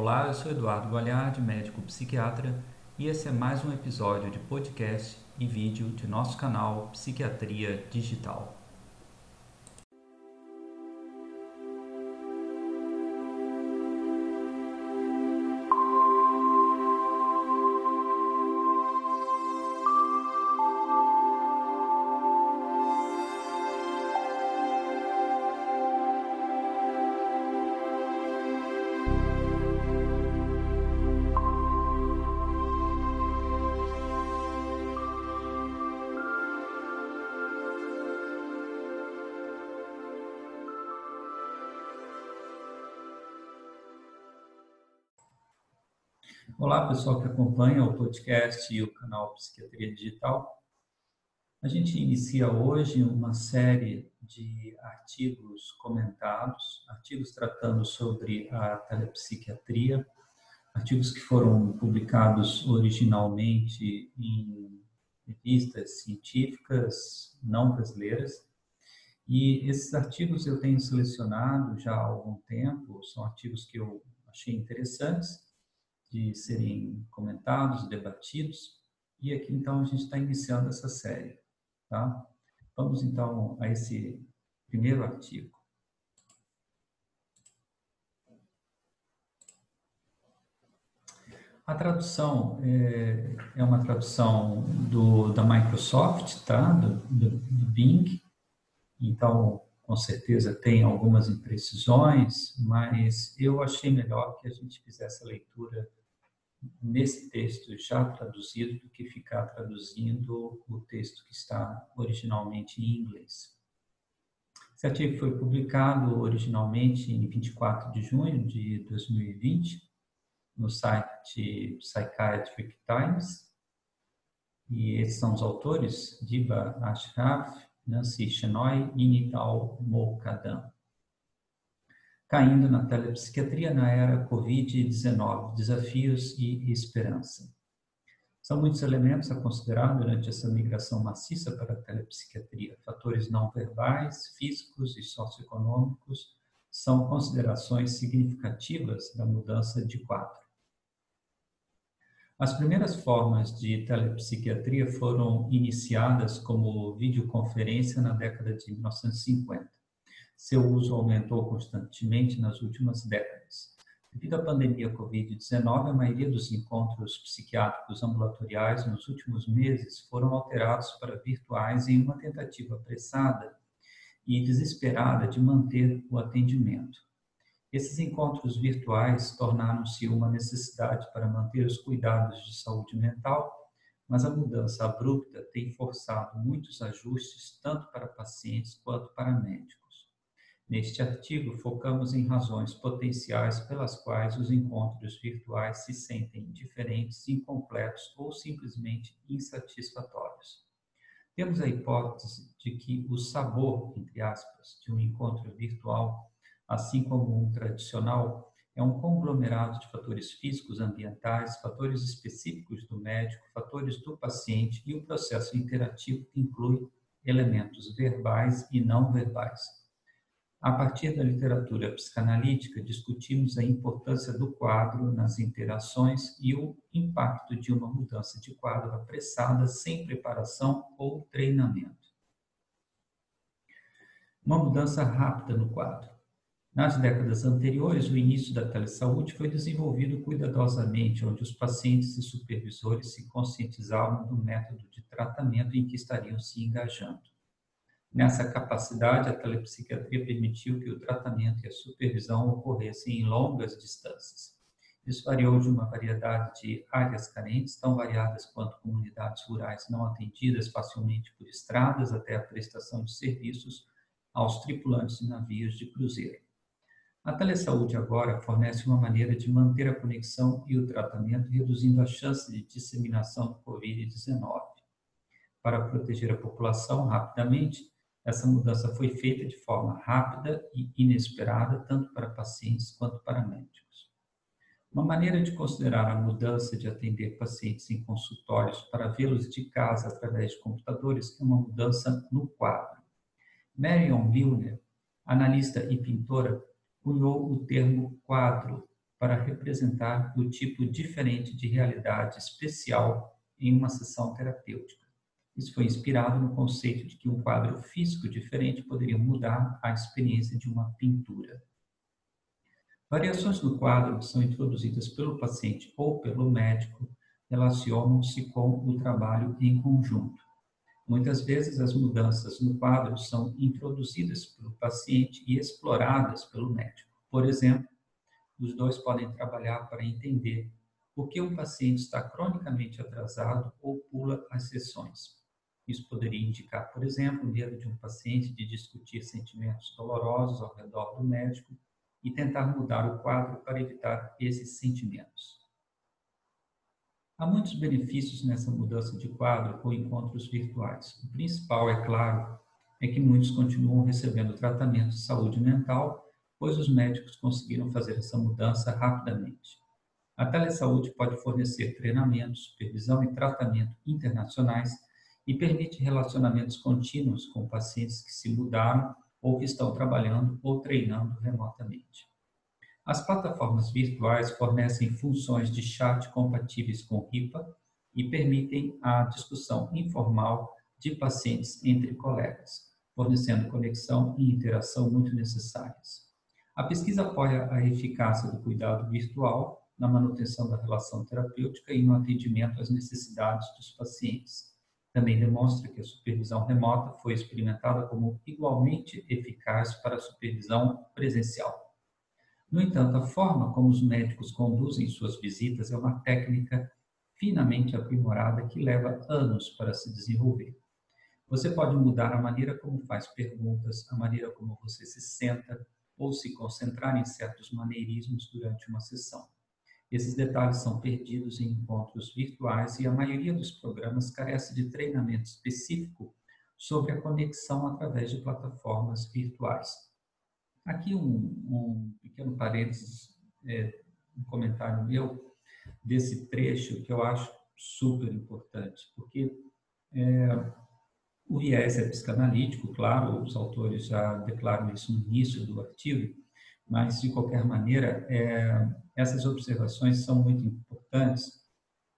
Olá, eu sou Eduardo Goliardi, médico psiquiatra, e esse é mais um episódio de podcast e vídeo de nosso canal Psiquiatria Digital. Pessoal que acompanha o podcast e o canal Psiquiatria Digital. A gente inicia hoje uma série de artigos comentados, artigos tratando sobre a telepsiquiatria, artigos que foram publicados originalmente em revistas científicas não brasileiras. E esses artigos eu tenho selecionado já há algum tempo, são artigos que eu achei interessantes de serem comentados, debatidos. E aqui então a gente está iniciando essa série, tá? Vamos então a esse primeiro artigo. A tradução é, é uma tradução do, da Microsoft, tá? Do, do, do Bing. Então, com certeza tem algumas imprecisões, mas eu achei melhor que a gente fizesse a leitura nesse texto já traduzido do que ficar traduzindo o texto que está originalmente em inglês. Esse artigo foi publicado originalmente em 24 de junho de 2020 no site Psychiatric Times. E esses são os autores, Diba Ashraf, Nancy Shenoy e Nital Mokadam caindo na telepsiquiatria na era Covid-19, desafios e esperança. São muitos elementos a considerar durante essa migração maciça para a telepsiquiatria. Fatores não verbais, físicos e socioeconômicos são considerações significativas da mudança de quadro. As primeiras formas de telepsiquiatria foram iniciadas como videoconferência na década de 1950 seu uso aumentou constantemente nas últimas décadas. Devido à pandemia Covid-19, a maioria dos encontros psiquiátricos ambulatoriais nos últimos meses foram alterados para virtuais em uma tentativa apressada e desesperada de manter o atendimento. Esses encontros virtuais tornaram-se uma necessidade para manter os cuidados de saúde mental, mas a mudança abrupta tem forçado muitos ajustes tanto para pacientes quanto para médicos. Neste artigo, focamos em razões potenciais pelas quais os encontros virtuais se sentem diferentes, incompletos ou simplesmente insatisfatórios. Temos a hipótese de que o sabor, entre aspas, de um encontro virtual, assim como um tradicional, é um conglomerado de fatores físicos, ambientais, fatores específicos do médico, fatores do paciente e o processo interativo que inclui elementos verbais e não verbais. A partir da literatura psicanalítica, discutimos a importância do quadro nas interações e o impacto de uma mudança de quadro apressada sem preparação ou treinamento. Uma mudança rápida no quadro. Nas décadas anteriores, o início da telesaúde foi desenvolvido cuidadosamente, onde os pacientes e supervisores se conscientizavam do método de tratamento em que estariam se engajando. Nessa capacidade, a telepsiquiatria permitiu que o tratamento e a supervisão ocorressem em longas distâncias. Isso variou de uma variedade de áreas carentes, tão variadas quanto comunidades rurais não atendidas facilmente por estradas, até a prestação de serviços aos tripulantes de navios de cruzeiro. A telesaúde agora fornece uma maneira de manter a conexão e o tratamento, reduzindo a chance de disseminação do Covid-19. Para proteger a população rapidamente, essa mudança foi feita de forma rápida e inesperada, tanto para pacientes quanto para médicos. Uma maneira de considerar a mudança de atender pacientes em consultórios para vê-los de casa através de computadores é uma mudança no quadro. Marion Milner, analista e pintora, cunhou o termo quadro para representar o tipo diferente de realidade especial em uma sessão terapêutica. Isso foi inspirado no conceito de que um quadro físico diferente poderia mudar a experiência de uma pintura. Variações no quadro que são introduzidas pelo paciente ou pelo médico relacionam-se com o trabalho em conjunto. Muitas vezes as mudanças no quadro são introduzidas pelo paciente e exploradas pelo médico. Por exemplo, os dois podem trabalhar para entender por que um paciente está cronicamente atrasado ou pula as sessões. Isso poderia indicar, por exemplo, o medo de um paciente de discutir sentimentos dolorosos ao redor do médico e tentar mudar o quadro para evitar esses sentimentos. Há muitos benefícios nessa mudança de quadro com encontros virtuais. O principal, é claro, é que muitos continuam recebendo tratamento de saúde mental, pois os médicos conseguiram fazer essa mudança rapidamente. A telesaúde pode fornecer treinamento, supervisão e tratamento internacionais e permite relacionamentos contínuos com pacientes que se mudaram ou que estão trabalhando ou treinando remotamente. As plataformas virtuais fornecem funções de chat compatíveis com RIPA e permitem a discussão informal de pacientes entre colegas, fornecendo conexão e interação muito necessárias. A pesquisa apoia a eficácia do cuidado virtual na manutenção da relação terapêutica e no atendimento às necessidades dos pacientes. Também demonstra que a supervisão remota foi experimentada como igualmente eficaz para a supervisão presencial. No entanto, a forma como os médicos conduzem suas visitas é uma técnica finamente aprimorada que leva anos para se desenvolver. Você pode mudar a maneira como faz perguntas, a maneira como você se senta ou se concentrar em certos maneirismos durante uma sessão. Esses detalhes são perdidos em encontros virtuais e a maioria dos programas carece de treinamento específico sobre a conexão através de plataformas virtuais. Aqui um, um pequeno parênteses, é, um comentário meu desse trecho que eu acho super importante, porque é, o viés é psicanalítico, claro, os autores já declaram isso no início do artigo, mas de qualquer maneira, é, essas observações são muito importantes,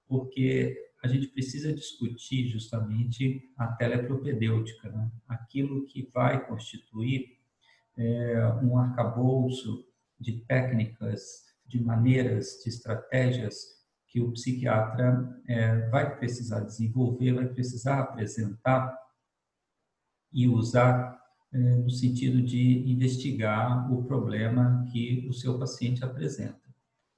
porque a gente precisa discutir justamente a telepropedêutica, né? aquilo que vai constituir é, um arcabouço de técnicas, de maneiras, de estratégias que o psiquiatra é, vai precisar desenvolver, vai precisar apresentar e usar é, no sentido de investigar o problema que o seu paciente apresenta.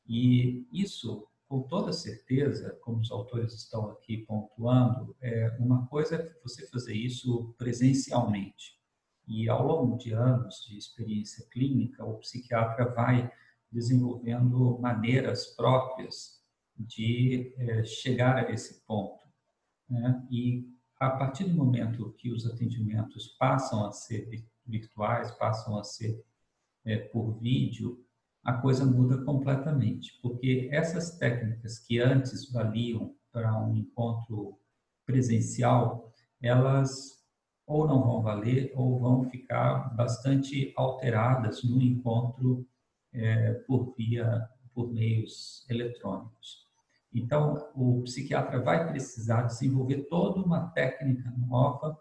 E isso, com toda certeza, como os autores estão aqui pontuando, é uma coisa é você fazer isso presencialmente. E ao longo de anos de experiência clínica, o psiquiatra vai desenvolvendo maneiras próprias de é, chegar a esse ponto. Né? E a partir do momento que os atendimentos passam a ser virtuais, passam a ser é, por vídeo, a coisa muda completamente, porque essas técnicas que antes valiam para um encontro presencial, elas ou não vão valer ou vão ficar bastante alteradas no encontro é, por via por meios eletrônicos. Então, o psiquiatra vai precisar desenvolver toda uma técnica nova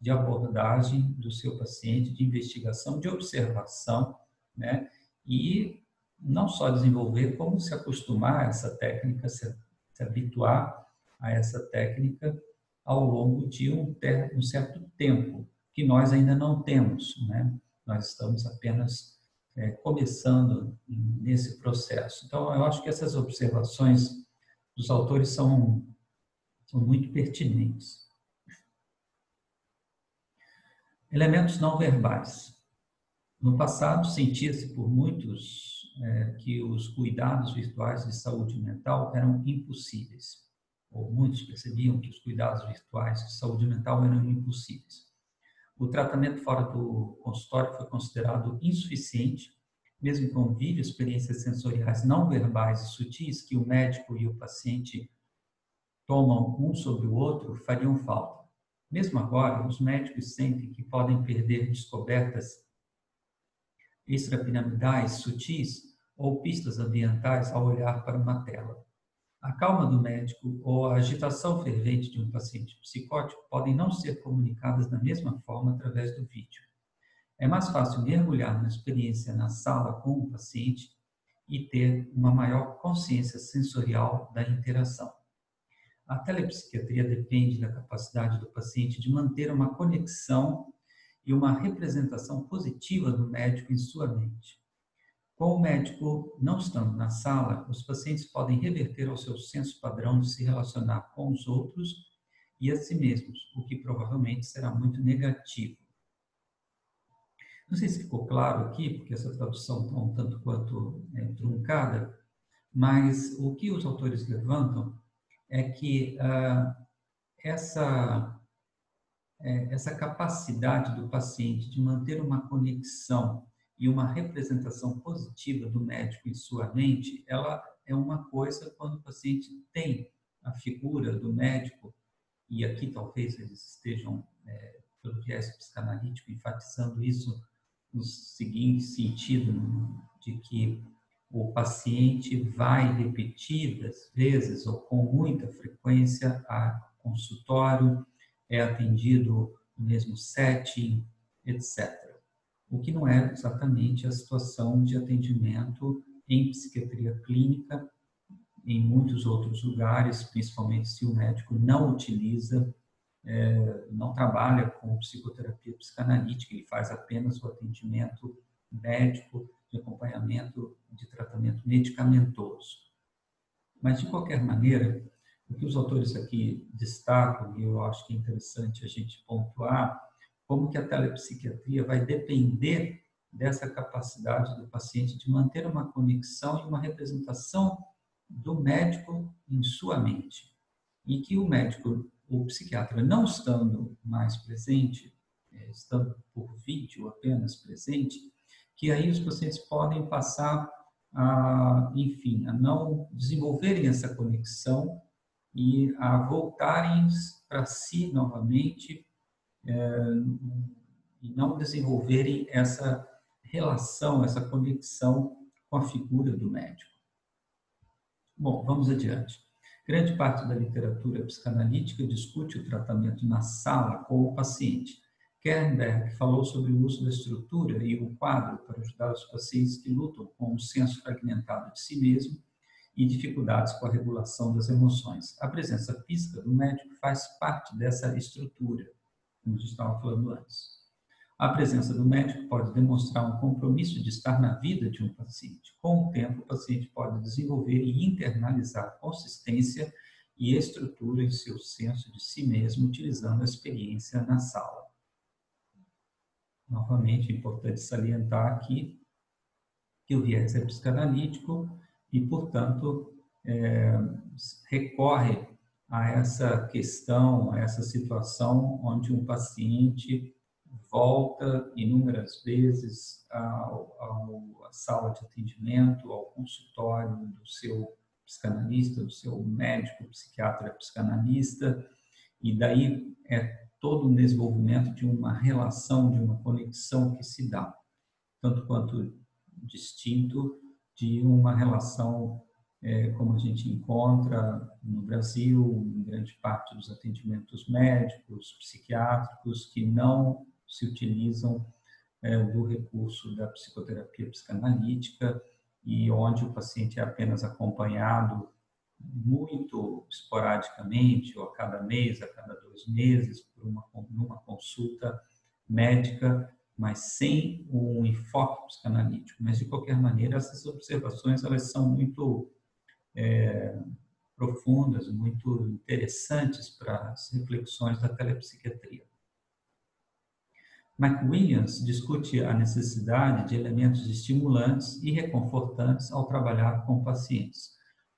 de abordagem do seu paciente, de investigação, de observação, né? E não só desenvolver, como se acostumar a essa técnica, se, se habituar a essa técnica ao longo de um, ter, um certo tempo, que nós ainda não temos. Né? Nós estamos apenas é, começando nesse processo. Então, eu acho que essas observações dos autores são, são muito pertinentes. Elementos não verbais. No passado, sentia-se por muitos é, que os cuidados virtuais de saúde mental eram impossíveis ou muitos percebiam que os cuidados virtuais de saúde mental eram impossíveis. O tratamento fora do consultório foi considerado insuficiente, mesmo com vídeo experiências sensoriais não verbais e sutis que o médico e o paciente tomam um sobre o outro fariam falta. Mesmo agora, os médicos sentem que podem perder descobertas extrapiramidais sutis ou pistas ambientais ao olhar para uma tela. A calma do médico ou a agitação fervente de um paciente psicótico podem não ser comunicadas da mesma forma através do vídeo. É mais fácil mergulhar na experiência na sala com o paciente e ter uma maior consciência sensorial da interação. A telepsiquiatria depende da capacidade do paciente de manter uma conexão e uma representação positiva do médico em sua mente. Com o médico não estando na sala, os pacientes podem reverter ao seu senso padrão de se relacionar com os outros e a si mesmos, o que provavelmente será muito negativo. Não sei se ficou claro aqui, porque essa tradução está um tanto quanto é, truncada, mas o que os autores levantam é que ah, essa, é, essa capacidade do paciente de manter uma conexão e uma representação positiva do médico em sua mente, ela é uma coisa quando o paciente tem a figura do médico, e aqui talvez eles estejam, é, pelo viés psicanalítico, enfatizando isso no seguinte sentido, de que o paciente vai repetidas vezes ou com muita frequência a consultório, é atendido no mesmo setting, etc o que não é exatamente a situação de atendimento em psiquiatria clínica em muitos outros lugares, principalmente se o médico não utiliza, é, não trabalha com psicoterapia psicanalítica, ele faz apenas o atendimento médico de acompanhamento de tratamento medicamentoso. Mas, de qualquer maneira, o que os autores aqui destacam, e eu acho que é interessante a gente pontuar, como que a telepsiquiatria vai depender dessa capacidade do paciente de manter uma conexão e uma representação do médico em sua mente. E que o médico, o psiquiatra, não estando mais presente, é, estando por vídeo apenas presente, que aí os pacientes podem passar a, enfim, a não desenvolverem essa conexão e a voltarem para si novamente é, e não desenvolverem essa relação, essa conexão com a figura do médico. Bom, vamos adiante. Grande parte da literatura psicanalítica discute o tratamento na sala com o paciente. Kernberg falou sobre o uso da estrutura e o quadro para ajudar os pacientes que lutam com um senso fragmentado de si mesmo e dificuldades com a regulação das emoções. A presença física do médico faz parte dessa estrutura como a gente estava falando antes. A presença do médico pode demonstrar um compromisso de estar na vida de um paciente. Com o tempo, o paciente pode desenvolver e internalizar consistência e estrutura em seu senso de si mesmo, utilizando a experiência na sala. Novamente, é importante salientar aqui que o viés é psicanalítico e, portanto, é, recorre a essa questão, a essa situação onde um paciente volta inúmeras vezes à sala de atendimento, ao consultório do seu psicanalista, do seu médico, psiquiatra, psicanalista, e daí é todo um desenvolvimento de uma relação, de uma conexão que se dá, tanto quanto distinto de uma relação é, como a gente encontra no Brasil, em grande parte dos atendimentos médicos, psiquiátricos, que não se utilizam é, do recurso da psicoterapia psicanalítica e onde o paciente é apenas acompanhado muito esporadicamente, ou a cada mês, a cada dois meses, por uma, numa consulta médica, mas sem um enfoque psicanalítico. Mas, de qualquer maneira, essas observações elas são muito é, profundas, muito interessantes para as reflexões da telepsiquiatria. McWilliams discute a necessidade de elementos estimulantes e reconfortantes ao trabalhar com pacientes.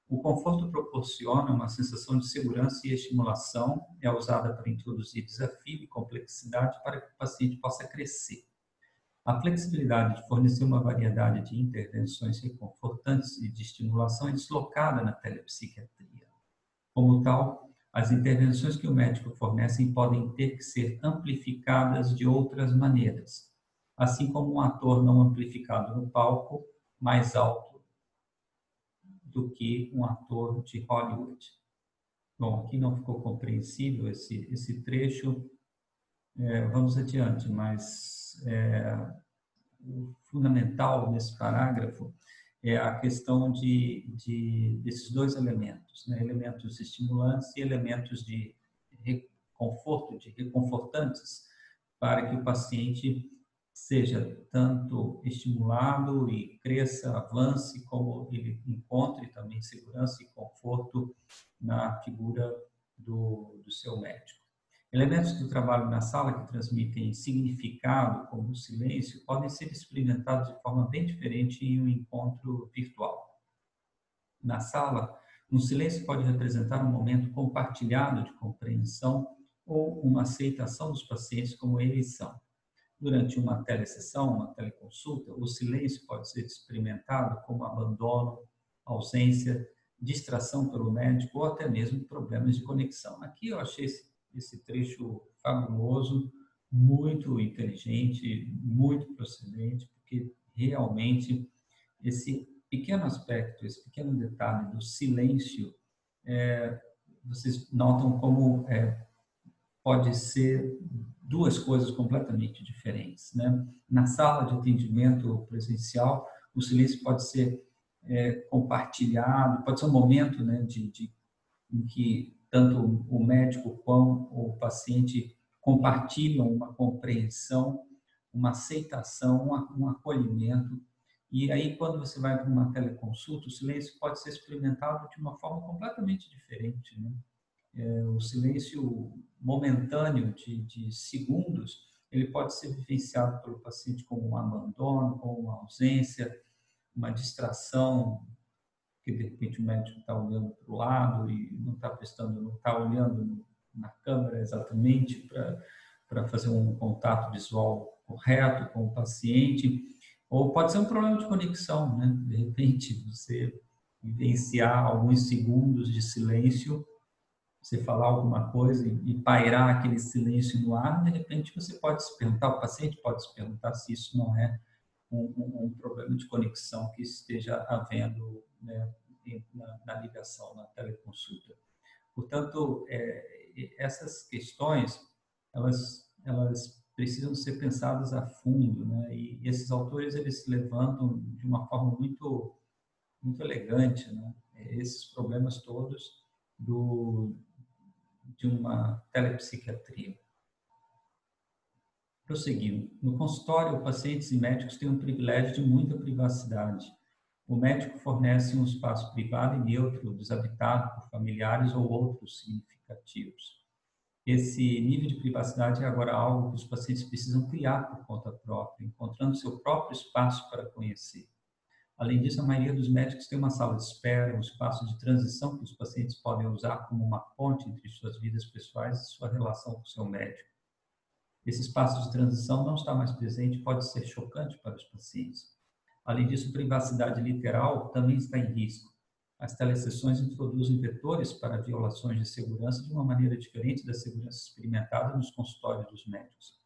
O conforto proporciona uma sensação de segurança e estimulação, é usada para introduzir desafio e complexidade para que o paciente possa crescer. A flexibilidade de fornecer uma variedade de intervenções reconfortantes e de estimulação é deslocada na telepsiquiatria. Como tal, as intervenções que o médico fornece podem ter que ser amplificadas de outras maneiras, assim como um ator não amplificado no palco, mais alto do que um ator de Hollywood. Bom, aqui não ficou compreensível esse, esse trecho, é, vamos adiante, mas é, o fundamental nesse parágrafo é a questão de, de desses dois elementos, né? elementos estimulantes e elementos de conforto, de reconfortantes, para que o paciente seja tanto estimulado e cresça, avance, como ele encontre também segurança e conforto na figura do, do seu médico. Elementos do trabalho na sala que transmitem significado, como o silêncio, podem ser experimentados de forma bem diferente em um encontro virtual. Na sala, um silêncio pode representar um momento compartilhado de compreensão ou uma aceitação dos pacientes como eles são. Durante uma telesessão, uma teleconsulta, o silêncio pode ser experimentado como abandono, ausência, distração pelo médico ou até mesmo problemas de conexão. Aqui eu achei esse, esse trecho fabuloso, muito inteligente, muito procedente, porque realmente esse pequeno aspecto, esse pequeno detalhe do silêncio, é, vocês notam como é, pode ser duas coisas completamente diferentes. Né? Na sala de atendimento presencial, o silêncio pode ser é, compartilhado, pode ser um momento né, de, de, em que tanto o médico quanto o paciente compartilham uma compreensão, uma aceitação, um acolhimento. E aí, quando você vai para uma teleconsulta, o silêncio pode ser experimentado de uma forma completamente diferente. Né? É, o silêncio momentâneo de, de, segundos, ele pode ser vivenciado pelo paciente como um abandono, como uma ausência, uma distração, que de repente o médico está olhando para o lado e não está prestando, não está olhando na câmera exatamente para fazer um contato visual correto com o paciente, ou pode ser um problema de conexão, né? De repente você vivenciar alguns segundos de silêncio você falar alguma coisa e pairar aquele silêncio no ar, de repente você pode se perguntar, o paciente pode se perguntar se isso não é um, um, um problema de conexão que esteja havendo né, na, na, ligação, na teleconsulta. Portanto, é, essas questões, elas, elas precisam ser pensadas a fundo, né? E esses autores eles se levantam de uma forma muito muito elegante, né? Esses problemas todos do de uma telepsiquiatria. Prosseguindo. No consultório, pacientes e médicos têm um privilégio de muita privacidade. O médico fornece um espaço privado e neutro, desabitado por familiares ou outros significativos. Esse nível de privacidade é agora algo que os pacientes precisam criar por conta própria, encontrando seu próprio espaço para conhecer. Além disso, a maioria dos médicos tem uma sala de espera, um espaço de transição que os pacientes podem usar como uma ponte entre suas vidas pessoais e sua relação com o seu médico. Esse espaço de transição não está mais presente pode ser chocante para os pacientes. Além disso, privacidade literal também está em risco. As telesessões introduzem vetores para violações de segurança de uma maneira diferente da segurança experimentada nos consultórios dos médicos.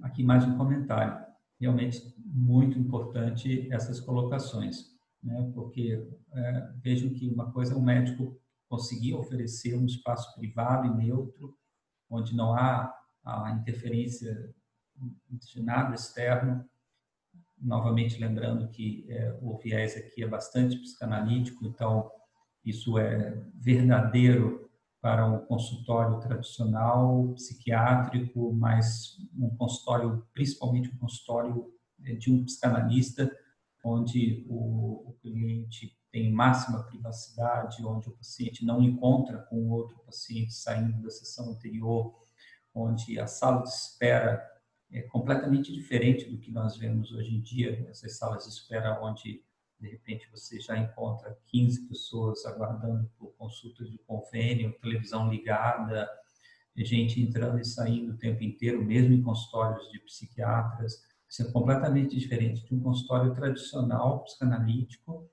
Aqui mais um comentário realmente muito importante essas colocações, né? porque é, vejam que uma coisa é o médico conseguir oferecer um espaço privado e neutro, onde não há a interferência de nada externo, novamente lembrando que é, o viés aqui é bastante psicanalítico, então isso é verdadeiro para um consultório tradicional psiquiátrico, mas um consultório, principalmente um consultório eh, de um psicanalista, onde o, o cliente tem máxima privacidade, onde o paciente não encontra com outro paciente saindo da sessão anterior, onde a sala de espera é completamente diferente do que nós vemos hoje em dia, essas salas de espera onde de repente você já encontra 15 pessoas aguardando por consultas de convênio, televisão ligada, gente entrando e saindo o tempo inteiro, mesmo em consultórios de psiquiatras. Isso é completamente diferente de um consultório tradicional psicanalítico,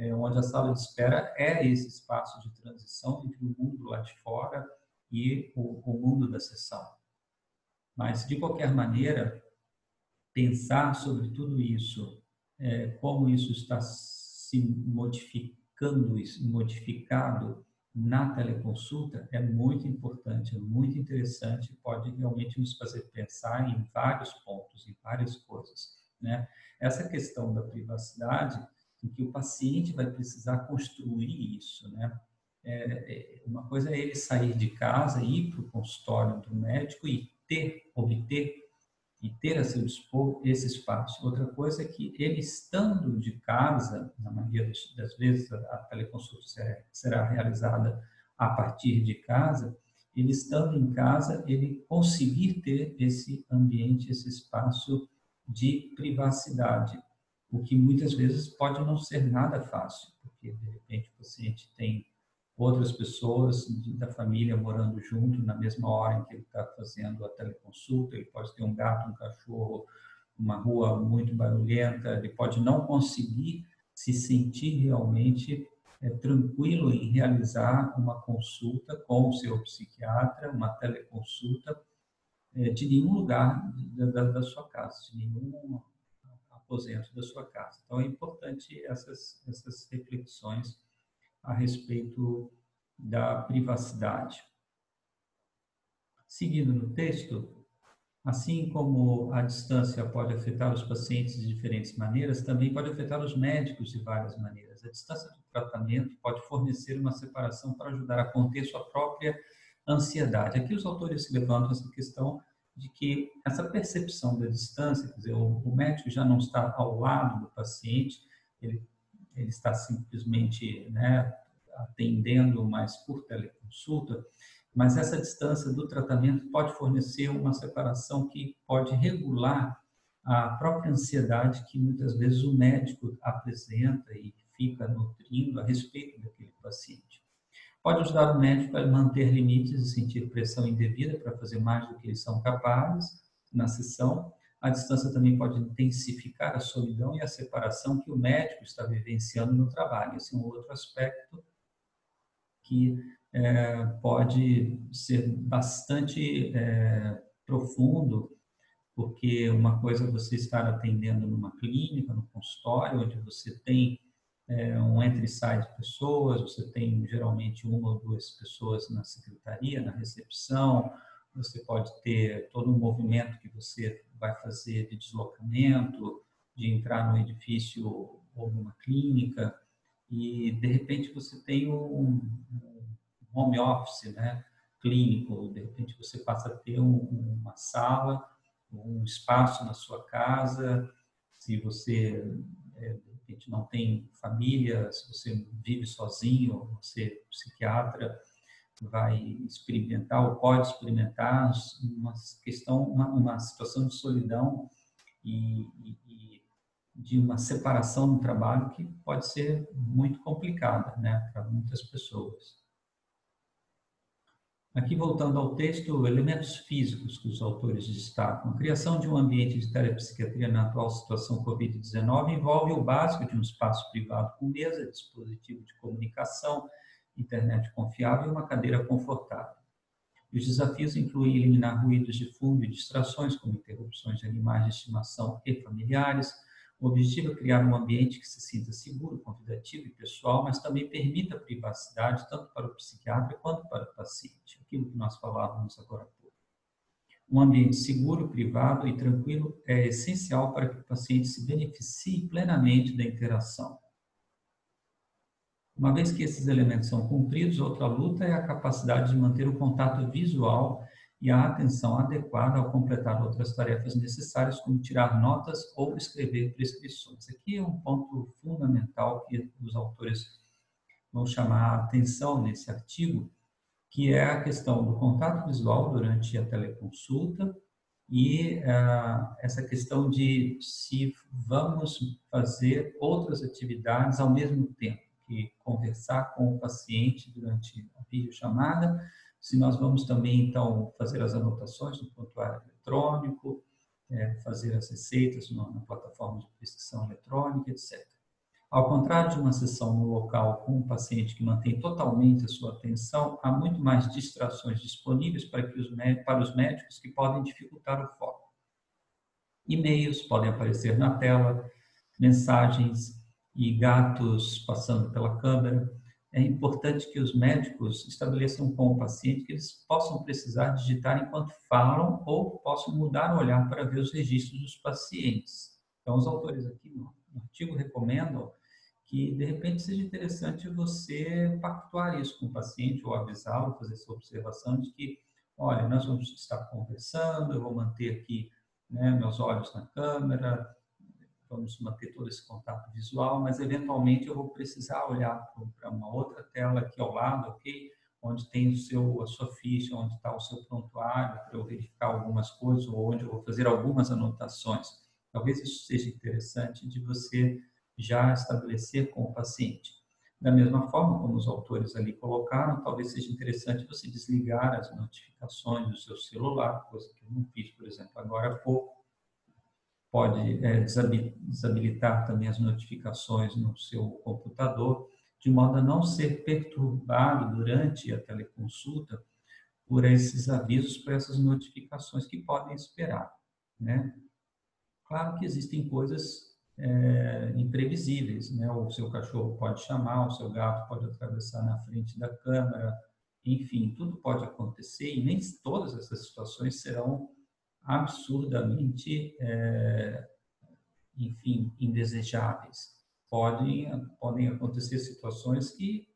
é, onde a sala de espera é esse espaço de transição entre o mundo lá de fora e o, o mundo da sessão. Mas, de qualquer maneira, pensar sobre tudo isso é, como isso está se modificando, modificado na teleconsulta é muito importante, é muito interessante, pode realmente nos fazer pensar em vários pontos, em várias coisas. Né? Essa questão da privacidade, em que o paciente vai precisar construir isso, né? É, é uma coisa é ele sair de casa, ir para o consultório do médico e ter, obter e ter a seu dispor esse espaço. Outra coisa é que ele estando de casa, na maioria das vezes a teleconsulta será realizada a partir de casa, ele estando em casa, ele conseguir ter esse ambiente, esse espaço de privacidade, o que muitas vezes pode não ser nada fácil, porque de repente o paciente tem outras pessoas da família morando junto na mesma hora em que ele está fazendo a teleconsulta. Ele pode ter um gato, um cachorro, uma rua muito barulhenta. Ele pode não conseguir se sentir realmente é, tranquilo em realizar uma consulta com o seu psiquiatra, uma teleconsulta, é, de nenhum lugar da, da, sua casa, de nenhum aposento da sua casa. Então é importante essas, essas reflexões a respeito da privacidade. Seguindo no texto, assim como a distância pode afetar os pacientes de diferentes maneiras, também pode afetar os médicos de várias maneiras. A distância do tratamento pode fornecer uma separação para ajudar a conter sua própria ansiedade. Aqui os autores levantam essa questão de que essa percepção da distância, quer dizer, o, médico já não está ao lado do paciente, ele ele está simplesmente né, atendendo mais por teleconsulta, mas essa distância do tratamento pode fornecer uma separação que pode regular a própria ansiedade que muitas vezes o médico apresenta e fica nutrindo a respeito daquele paciente. Pode ajudar o médico a manter limites e sentir pressão indevida para fazer mais do que eles são capazes na sessão, a distância também pode intensificar a solidão e a separação que o médico está vivenciando no trabalho. Esse é um outro aspecto que é, pode ser bastante é, profundo, porque uma coisa é você estar atendendo numa clínica, no consultório, onde você tem é, um entre e sai de pessoas, você tem geralmente uma ou duas pessoas na secretaria, na recepção, você pode ter todo um movimento que você vai fazer de deslocamento, de entrar no edifício ou numa clínica, e de repente você tem um, home office, né, clínico, de repente você passa a ter um, uma sala, um espaço na sua casa, se você é, de repente não tem família, se você vive sozinho, você é psiquiatra, vai experimentar ou pode experimentar uma questão, uma, uma situação de solidão e, e, de uma separação no trabalho que pode ser muito complicada, né, para muitas pessoas. Aqui voltando ao texto, elementos físicos que os autores destacam. A criação de um ambiente de telepsiquiatria na atual situação COVID-19 envolve o básico de um espaço privado com mesa, dispositivo de comunicação, internet confiável e uma cadeira confortável. Os desafios incluem eliminar ruídos de fundo e distrações, como interrupções de animais de estimação e familiares. O objetivo é criar um ambiente que se sinta seguro, convidativo e pessoal, mas também permita privacidade tanto para o psiquiatra quanto para o paciente. Aquilo que nós falávamos agora há pouco. Um ambiente seguro, privado e tranquilo é essencial para que o paciente se beneficie plenamente da interação. Uma vez que esses elementos são cumpridos, outra luta é a capacidade de manter o contato visual e a atenção adequada ao completar outras tarefas necessárias, como tirar notas ou escrever prescrições. Aqui é um ponto fundamental que os autores vão chamar a atenção nesse artigo, que é a questão do contato visual durante a teleconsulta e uh, essa questão de se vamos fazer outras atividades ao mesmo tempo que conversar com o paciente durante a videochamada, se nós vamos também, então, fazer as anotações no prontuário eletrônico, é, fazer as receitas na, na plataforma de prescrição eletrônica, etc. Ao contrário de uma sessão no local com um paciente que mantém totalmente a sua atenção, há muito mais distrações disponíveis para, que os, para os médicos que podem dificultar o foco. E-mails podem aparecer na tela, mensagens e gatos passando pela câmera, é importante que os médicos estabeleçam com o paciente que eles possam precisar digitar enquanto falam ou possam mudar o olhar para ver os registros dos pacientes. Então, os autores aqui no artigo recomendam que, de repente, seja interessante você pactuar isso com o paciente ou avisá-lo, fazer essa observação de que, olha, nós vamos estar conversando, eu vou manter aqui né, meus olhos na câmera, vamos manter todo esse contato visual, mas eventualmente eu vou precisar olhar para uma outra tela aqui ao lado, ok? Onde tem o seu, a sua ficha, onde está o seu prontuário, para eu verificar algumas coisas, ou onde eu vou fazer algumas anotações. Talvez isso seja interessante de você já estabelecer com o paciente. Da mesma forma como os autores ali colocaram, talvez seja interessante você desligar as notificações do seu celular, coisa que eu não fiz, por exemplo, agora há pouco, pode é, desabilitar também as notificações no seu computador, de modo a não ser perturbado durante a teleconsulta por esses avisos, por essas notificações que podem esperar. Né? Claro que existem coisas é, imprevisíveis, né? o seu cachorro pode chamar, o seu gato pode atravessar na frente da câmera, enfim, tudo pode acontecer e nem todas essas situações serão absurdamente, é, enfim, indesejáveis. Podem, podem acontecer situações que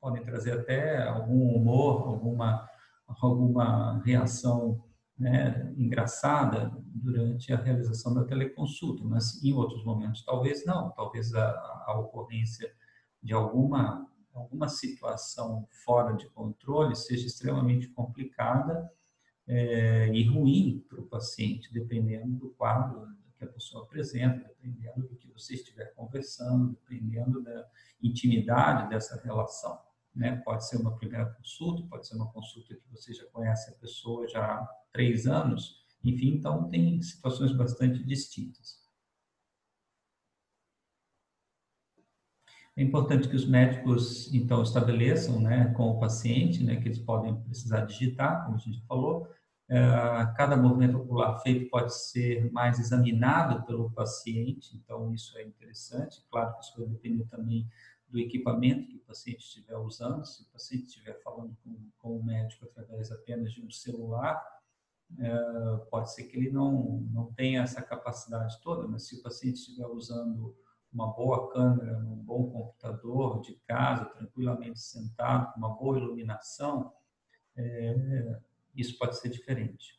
podem trazer até algum humor, alguma, alguma reação né, engraçada durante a realização da teleconsulta, mas em outros momentos talvez não, talvez a, a ocorrência de alguma alguma situação fora de controle seja extremamente complicada é, e ruim para o paciente, dependendo do quadro que a pessoa apresenta, dependendo do que você estiver conversando, dependendo da intimidade dessa relação. Né? Pode ser uma primeira consulta, pode ser uma consulta que você já conhece a pessoa já há três anos, enfim, então tem situações bastante distintas. É importante que os médicos, então, estabeleçam né, com o paciente, né, que eles podem precisar digitar, como a gente falou, é, cada movimento ocular feito pode ser mais examinado pelo paciente, então isso é interessante. Claro que isso vai depender também do equipamento que o paciente estiver usando. Se o paciente estiver falando com, com o médico através apenas de um celular, é, pode ser que ele não, não tenha essa capacidade toda, mas se o paciente estiver usando uma boa câmera, um bom computador de casa, tranquilamente sentado, com uma boa iluminação, é, isso pode ser diferente.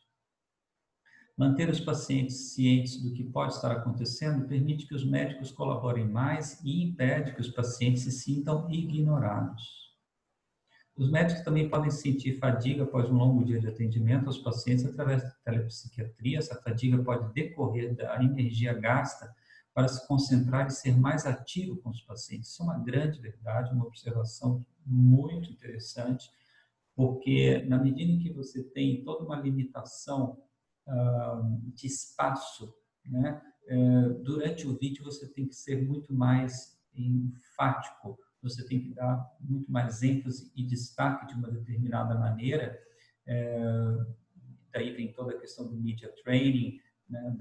Manter os pacientes cientes do que pode estar acontecendo permite que os médicos colaborem mais e impede que os pacientes se sintam ignorados. Os médicos também podem sentir fadiga após um longo dia de atendimento aos pacientes através da telepsiquiatria. Essa fadiga pode decorrer da energia gasta para se concentrar e ser mais ativo com os pacientes. Isso é uma grande verdade, uma observação muito interessante porque na medida em que você tem toda uma limitação uh, de espaço, né, uh, durante o vídeo você tem que ser muito mais enfático, você tem que dar muito mais ênfase e destaque de uma determinada maneira. Uh, daí vem toda a questão do media training, né,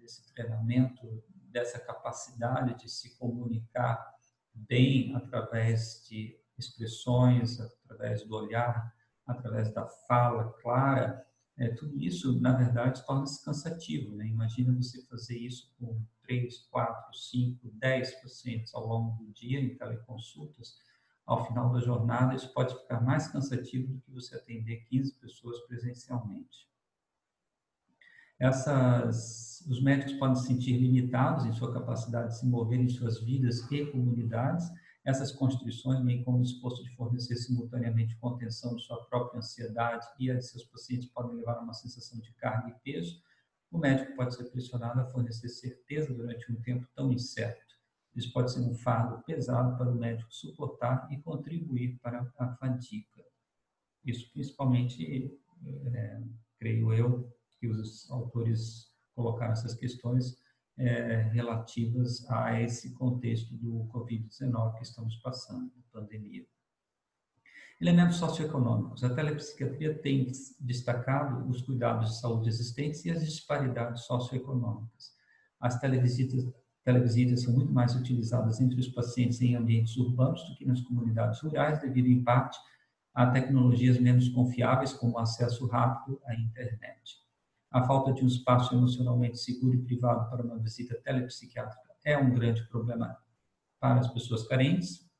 desse treinamento, dessa capacidade de se comunicar bem através de expressões, através do olhar, através da fala clara, é, tudo isso, na verdade, torna-se cansativo. Né? Imagina você fazer isso com 3, 4, 5, 10 pacientes ao longo do dia em teleconsultas. Ao final da jornada, isso pode ficar mais cansativo do que você atender 15 pessoas presencialmente. Essas, os médicos podem se sentir limitados em sua capacidade de se mover em suas vidas e comunidades essas constrições, bem como o esforço de fornecer simultaneamente contenção de sua própria ansiedade e a de seus pacientes podem levar a uma sensação de carga e peso, o médico pode ser pressionado a fornecer certeza durante um tempo tão incerto. Isso pode ser um fardo pesado para o médico suportar e contribuir para a fadiga. Isso principalmente, é, creio eu, que os autores colocaram essas questões é, relativas a esse contexto do Covid-19 que estamos passando, pandemia. Elementos socioeconômicos. A telepsiquiatria tem destacado os cuidados de saúde existentes e as disparidades socioeconômicas. As televisitas Televisitas são muito mais utilizadas entre os pacientes em ambientes urbanos do que nas comunidades rurais, devido em parte a tecnologias menos confiáveis, como acesso rápido à internet. A falta de um espaço emocionalmente seguro e privado para uma visita telepsiquiátrica é um grande problema para as pessoas carentes.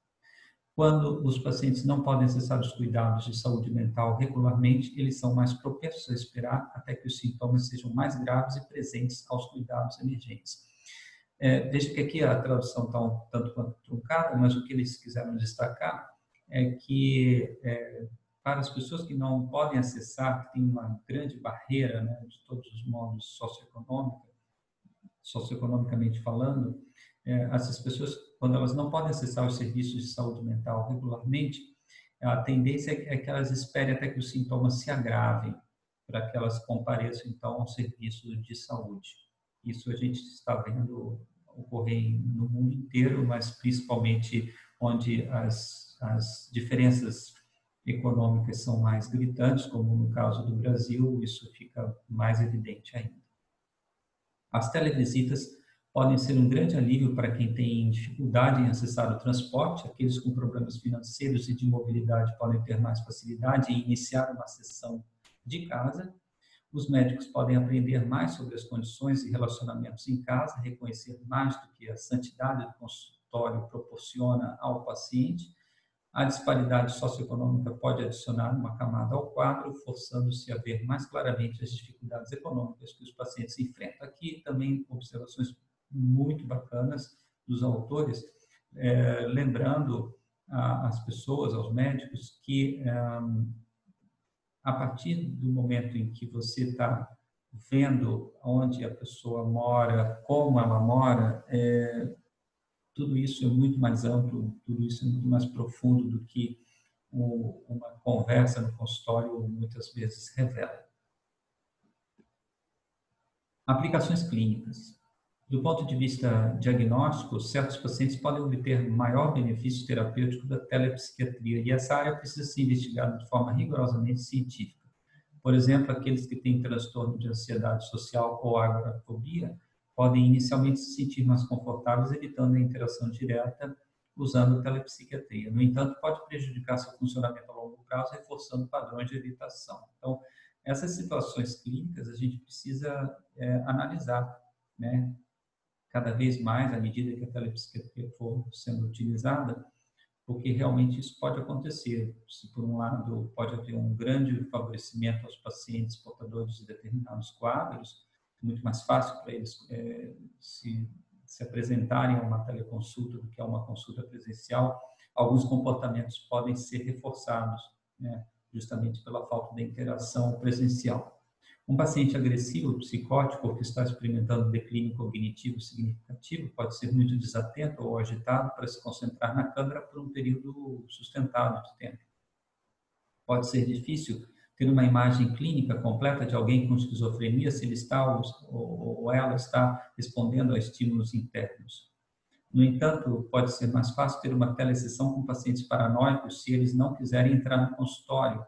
Quando os pacientes não podem acessar os cuidados de saúde mental regularmente, eles são mais propensos a esperar até que os sintomas sejam mais graves e presentes aos cuidados emergentes. É, veja que aqui a tradução está um tanto quanto truncada, mas o que eles quiseram destacar é que é, para as pessoas que não podem acessar, que tem uma grande barreira, né, de todos os modos socioeconômica, socioeconomicamente falando, é, essas pessoas, quando elas não podem acessar os serviços de saúde mental regularmente, a tendência é que elas esperem até que os sintomas se agravem, para que elas compareçam então ao serviço de saúde. Isso a gente está vendo ocorrer no mundo inteiro, mas principalmente onde as, as diferenças econômicas são mais gritantes, como no caso do Brasil, isso fica mais evidente ainda. As televisitas podem ser um grande alívio para quem tem dificuldade em acessar o transporte, aqueles com problemas financeiros e de mobilidade podem ter mais facilidade em iniciar uma sessão de casa. Os médicos podem aprender mais sobre as condições e relacionamentos em casa, reconhecer mais do que a santidade do consultório proporciona ao paciente a disparidade socioeconômica pode adicionar uma camada ao quadro, forçando-se a ver mais claramente as dificuldades econômicas que os pacientes enfrentam. Aqui também observações muito bacanas dos autores, é, lembrando às pessoas, aos médicos, que é, a partir do momento em que você está vendo onde a pessoa mora, como ela mora, é, tudo isso é muito mais amplo, tudo isso é muito mais profundo do que uma conversa no consultório muitas vezes revela. Aplicações clínicas. Do ponto de vista diagnóstico, certos pacientes podem obter maior benefício terapêutico da telepsiquiatria e essa área precisa ser investigada de forma rigorosamente científica. Por exemplo, aqueles que têm transtorno de ansiedade social ou agorafobia podem inicialmente se sentir mais confortáveis evitando a interação direta usando telepsiquiatria. No entanto, pode prejudicar seu funcionamento a longo prazo, reforçando padrões de evitação. Então, essas situações clínicas a gente precisa é, analisar, né? Cada vez mais, à medida que a telepsiquiatria for sendo utilizada, porque realmente isso pode acontecer. Se, por um lado, pode haver um grande favorecimento aos pacientes portadores de determinados quadros, muito mais fácil para eles é, se, se apresentarem a uma teleconsulta do que a uma consulta presencial, alguns comportamentos podem ser reforçados, né, justamente pela falta da interação presencial. Um paciente agressivo, psicótico, ou que está experimentando declínio cognitivo significativo, pode ser muito desatento ou agitado para se concentrar na câmera por um período sustentado de tempo. Pode ser difícil ter uma imagem clínica completa de alguém com esquizofrenia, se ele está ou, ela está respondendo a estímulos internos. No entanto, pode ser mais fácil ter uma telesessão com pacientes paranoicos se eles não quiserem entrar no consultório.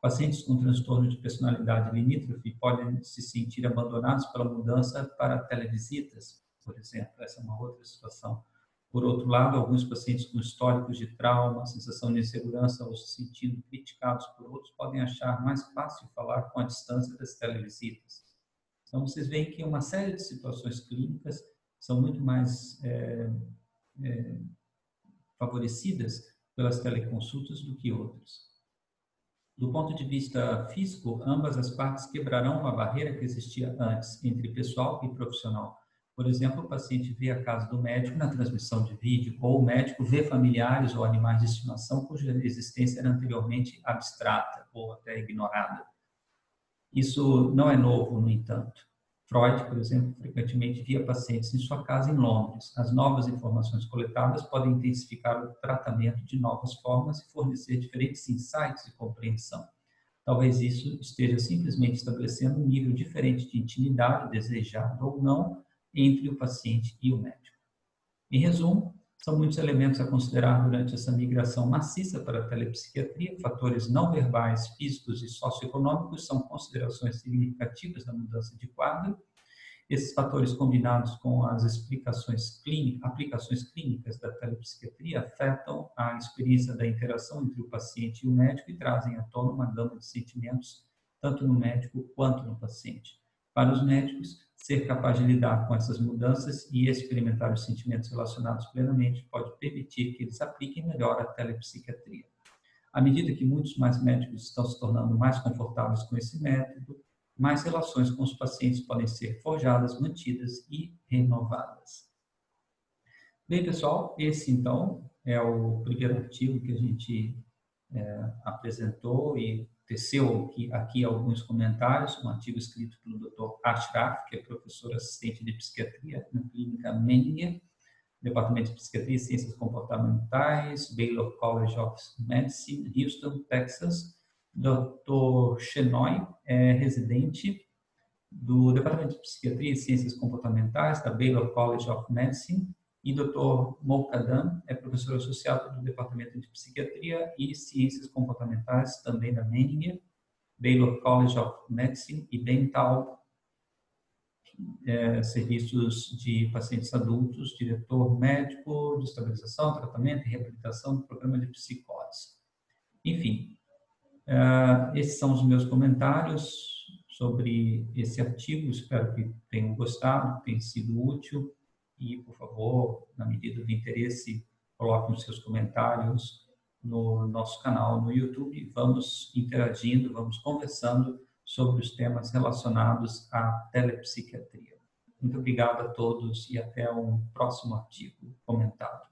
Pacientes com transtorno de personalidade limítrofe podem se sentir abandonados pela mudança para televisitas, por exemplo. Essa é uma outra situação. Por outro lado, alguns pacientes com históricos de trauma, sensação de insegurança ou se sentindo criticados por outros podem achar mais fácil falar com a distância das televisitas. Então, vocês veem que uma série de situações clínicas são muito mais é, é, favorecidas pelas teleconsultas do que outras. Do ponto de vista físico, ambas as partes quebrarão uma barreira que existia antes entre pessoal e profissional por exemplo, o paciente vê a casa do médico na transmissão de vídeo, ou o médico vê familiares ou animais de estimação cuja existência era anteriormente abstrata ou até ignorada. Isso não é novo, no entanto. Freud, por exemplo, frequentemente via pacientes em sua casa em Londres. As novas informações coletadas podem intensificar o tratamento de novas formas e fornecer diferentes insights de compreensão. Talvez isso esteja simplesmente estabelecendo um nível diferente de intimidade, desejado ou não, entre o paciente e o médico. Em resumo, são muitos elementos a considerar durante essa migração maciça para a telepsiquiatria. Fatores não verbais, físicos e socioeconômicos são considerações significativas da mudança de quadro. Esses fatores combinados com as explicações clínicas, aplicações clínicas da telepsiquiatria afetam a experiência da interação entre o paciente e o médico e trazem à tona uma gama de sentimentos, tanto no médico quanto no paciente. Para os médicos, ser capaz de lidar com essas mudanças e experimentar os sentimentos relacionados plenamente pode permitir que eles apliquem melhor a telepsiquiatria. À medida que muitos mais médicos estão se tornando mais confortáveis com esse método, mais relações com os pacientes podem ser forjadas, mantidas e renovadas. Bem, pessoal, esse então é o primeiro artigo que a gente é, apresentou e teceu aqui, aqui, alguns comentários, um artigo escrito pelo Dr. Ashraf, que é professor assistente de psiquiatria na clínica Menninger, Departamento de Psiquiatria e Ciências Comportamentais, Baylor College of Medicine, Houston, Texas, Dr. Chenoy é residente do Departamento de Psiquiatria e Ciências Comportamentais da Baylor College of Medicine e Dr. Mokadam é professor associado do Departamento de Psiquiatria e Ciências Comportamentais também da Menninger, Baylor College of Medicine e Dental é, Serviços de Pacientes Adultos, diretor médico de estabilização, tratamento e reabilitação do programa de psicose. Enfim, Uh, esses são os meus comentários sobre esse artigo. Espero que tenham gostado, tenha sido útil. E, por favor, na medida do interesse, coloquem os seus comentários no nosso canal no YouTube. Vamos interagindo, vamos conversando sobre os temas relacionados à telepsiquiatria. Muito obrigado a todos e até um próximo artigo comentado.